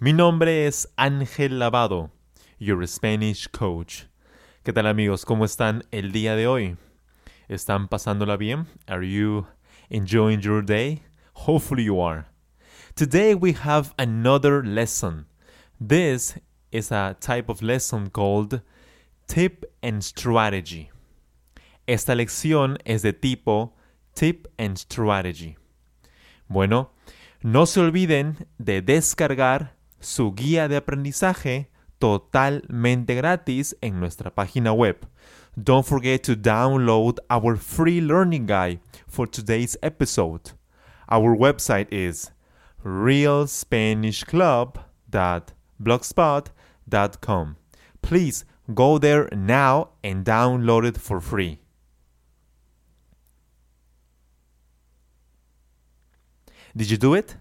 Mi nombre es Ángel Lavado, your Spanish coach. ¿Qué tal amigos? ¿Cómo están el día de hoy? ¿Están pasándola bien? Are you enjoying your day? Hopefully you are. Today we have another lesson. This is a type of lesson called Tip and Strategy. Esta lección es de tipo Tip and Strategy. Bueno, no se olviden de descargar su guía de aprendizaje totalmente gratis en nuestra página web. Don't forget to download our free learning guide for today's episode. Our website is realspanishclub.blogspot.com. Please go there now and download it for free. Did you do it?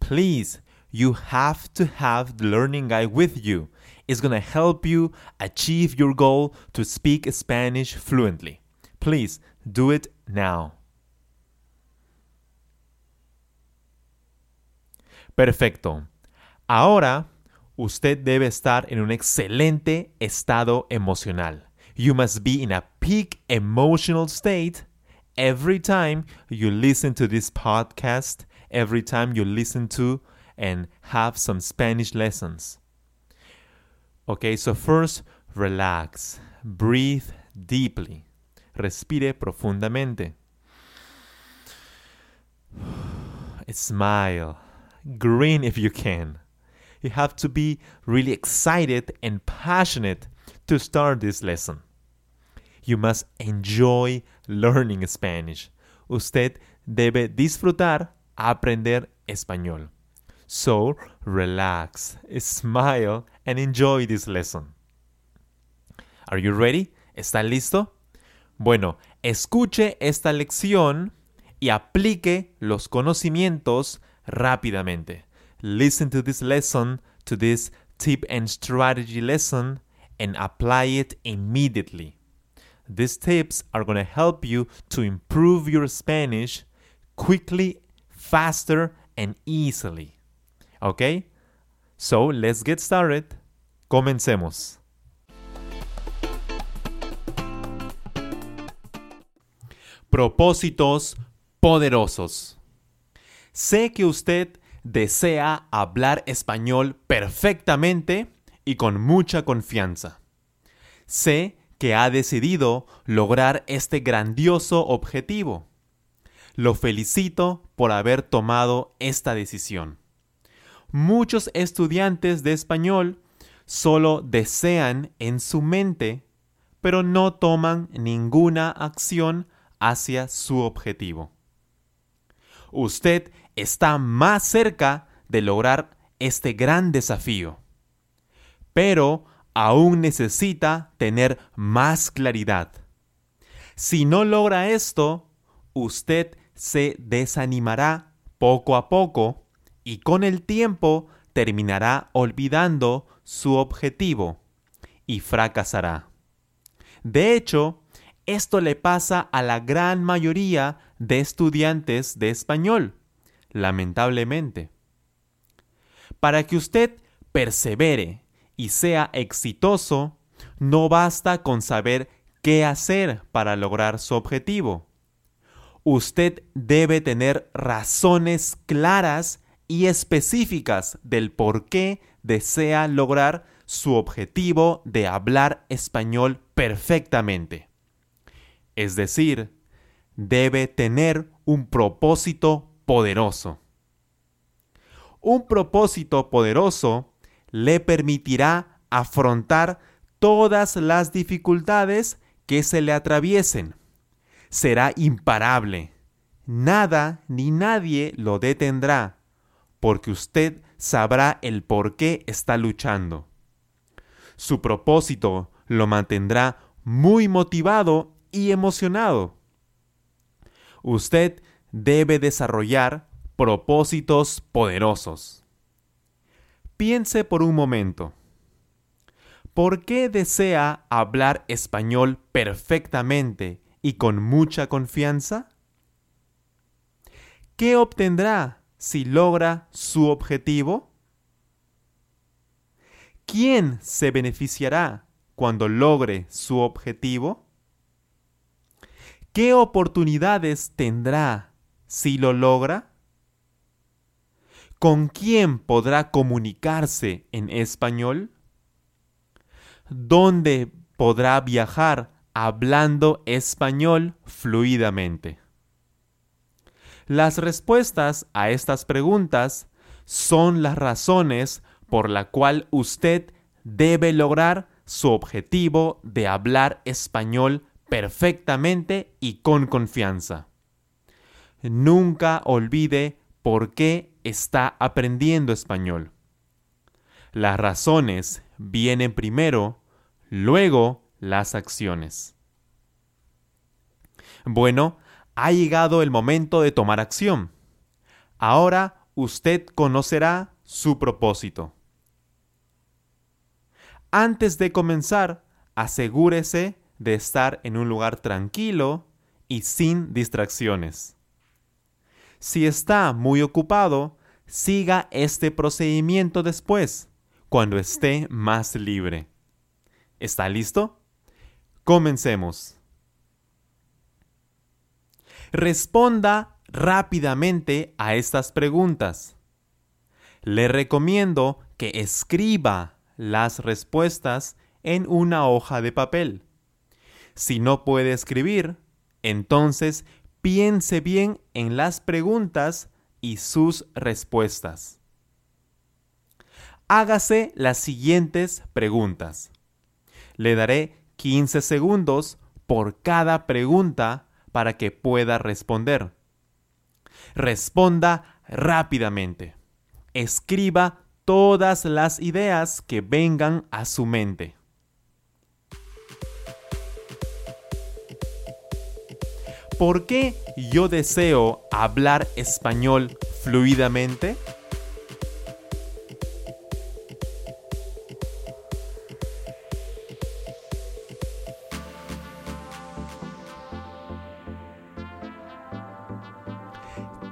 Please, you have to have the learning guide with you. It's going to help you achieve your goal to speak Spanish fluently. Please do it now. Perfecto. Ahora, usted debe estar en un excelente estado emocional. You must be in a peak emotional state every time you listen to this podcast, every time you listen to and have some Spanish lessons. Okay, so first, relax. Breathe deeply. Respire profundamente. Smile. Grin if you can. You have to be really excited and passionate to start this lesson. You must enjoy learning Spanish. Usted debe disfrutar aprender español. So, relax, smile, and enjoy this lesson. Are you ready? ¿Está listo? Bueno, escuche esta lección y aplique los conocimientos rápidamente. Listen to this lesson, to this tip and strategy lesson, and apply it immediately. These tips are going to help you to improve your Spanish quickly, faster, and easily. Okay? So let's get started. Comencemos. Propósitos poderosos. Sé que usted desea hablar español perfectamente y con mucha confianza. Sé que ha decidido lograr este grandioso objetivo. Lo felicito por haber tomado esta decisión. Muchos estudiantes de español solo desean en su mente, pero no toman ninguna acción hacia su objetivo. Usted está más cerca de lograr este gran desafío, pero aún necesita tener más claridad. Si no logra esto, usted se desanimará poco a poco y con el tiempo terminará olvidando su objetivo y fracasará. De hecho, esto le pasa a la gran mayoría de estudiantes de español, lamentablemente. Para que usted persevere y sea exitoso, no basta con saber qué hacer para lograr su objetivo. Usted debe tener razones claras y específicas del por qué desea lograr su objetivo de hablar español perfectamente. Es decir, debe tener un propósito poderoso. Un propósito poderoso le permitirá afrontar todas las dificultades que se le atraviesen. Será imparable. Nada ni nadie lo detendrá, porque usted sabrá el por qué está luchando. Su propósito lo mantendrá muy motivado y emocionado. Usted debe desarrollar propósitos poderosos. Piense por un momento. ¿Por qué desea hablar español perfectamente y con mucha confianza? ¿Qué obtendrá si logra su objetivo? ¿Quién se beneficiará cuando logre su objetivo? ¿Qué oportunidades tendrá si lo logra? ¿Con quién podrá comunicarse en español? ¿Dónde podrá viajar hablando español fluidamente? Las respuestas a estas preguntas son las razones por la cual usted debe lograr su objetivo de hablar español perfectamente y con confianza. Nunca olvide por qué está aprendiendo español. Las razones vienen primero, luego las acciones. Bueno, ha llegado el momento de tomar acción. Ahora usted conocerá su propósito. Antes de comenzar, asegúrese de estar en un lugar tranquilo y sin distracciones. Si está muy ocupado, siga este procedimiento después, cuando esté más libre. ¿Está listo? Comencemos. Responda rápidamente a estas preguntas. Le recomiendo que escriba las respuestas en una hoja de papel. Si no puede escribir, entonces piense bien en las preguntas y sus respuestas. Hágase las siguientes preguntas. Le daré 15 segundos por cada pregunta para que pueda responder. Responda rápidamente. Escriba todas las ideas que vengan a su mente. ¿Por qué yo deseo hablar español fluidamente?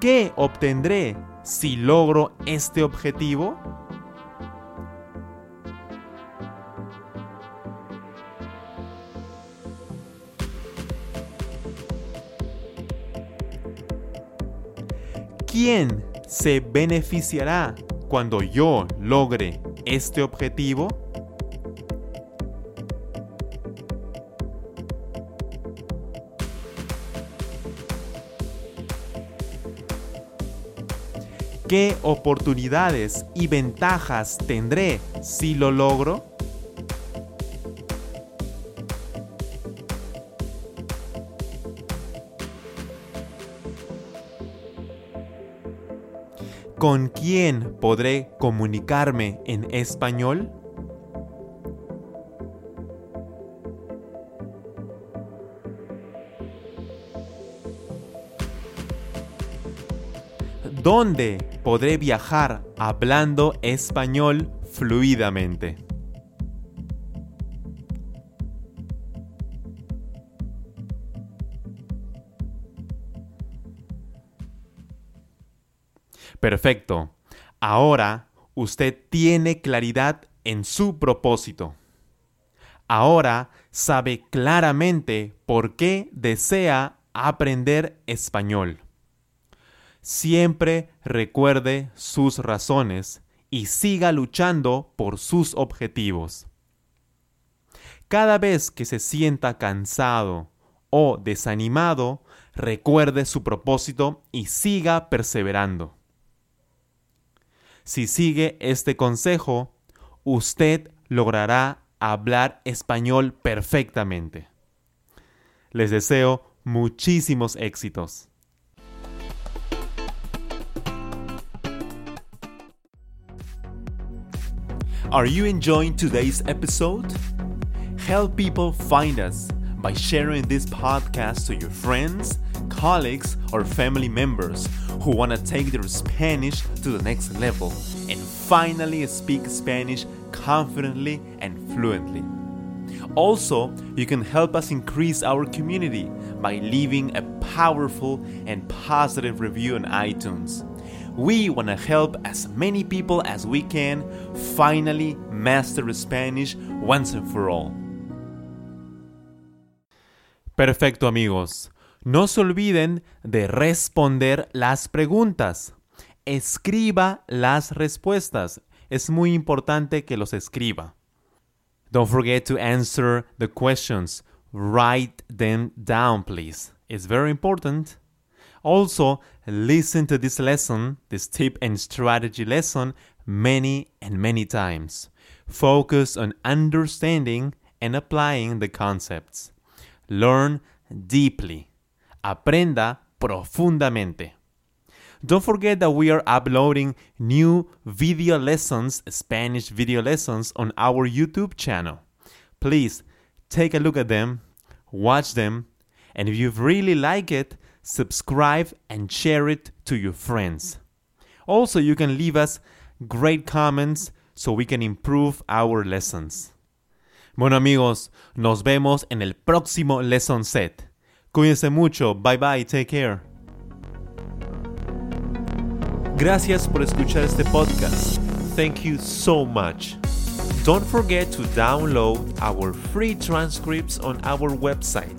¿Qué obtendré si logro este objetivo? ¿Quién se beneficiará cuando yo logre este objetivo? ¿Qué oportunidades y ventajas tendré si lo logro? ¿Con quién podré comunicarme en español? ¿Dónde podré viajar hablando español fluidamente? Perfecto. Ahora usted tiene claridad en su propósito. Ahora sabe claramente por qué desea aprender español. Siempre recuerde sus razones y siga luchando por sus objetivos. Cada vez que se sienta cansado o desanimado, recuerde su propósito y siga perseverando. Si sigue este consejo, usted logrará hablar español perfectamente. Les deseo muchísimos éxitos. Are you enjoying today's episode? Help people find us by sharing this podcast to your friends, colleagues, or family members who want to take their Spanish to the next level and finally speak Spanish confidently and fluently. Also, you can help us increase our community by leaving a powerful and positive review on iTunes. We want to help as many people as we can finally master Spanish once and for all. Perfecto amigos. No se olviden de responder las preguntas. Escriba las respuestas. Es muy importante que los escriba. Don't forget to answer the questions. Write them down, please. It's very important. Also, listen to this lesson, this tip and strategy lesson, many and many times. Focus on understanding and applying the concepts. Learn deeply. Aprenda profundamente. Don't forget that we are uploading new video lessons, Spanish video lessons, on our YouTube channel. Please take a look at them, watch them, and if you really like it, subscribe and share it to your friends. Also, you can leave us great comments so we can improve our lessons. Bueno amigos, nos vemos en el próximo lesson set. Cuídense mucho. Bye bye. Take care. Gracias por escuchar este podcast. Thank you so much. Don't forget to download our free transcripts on our website,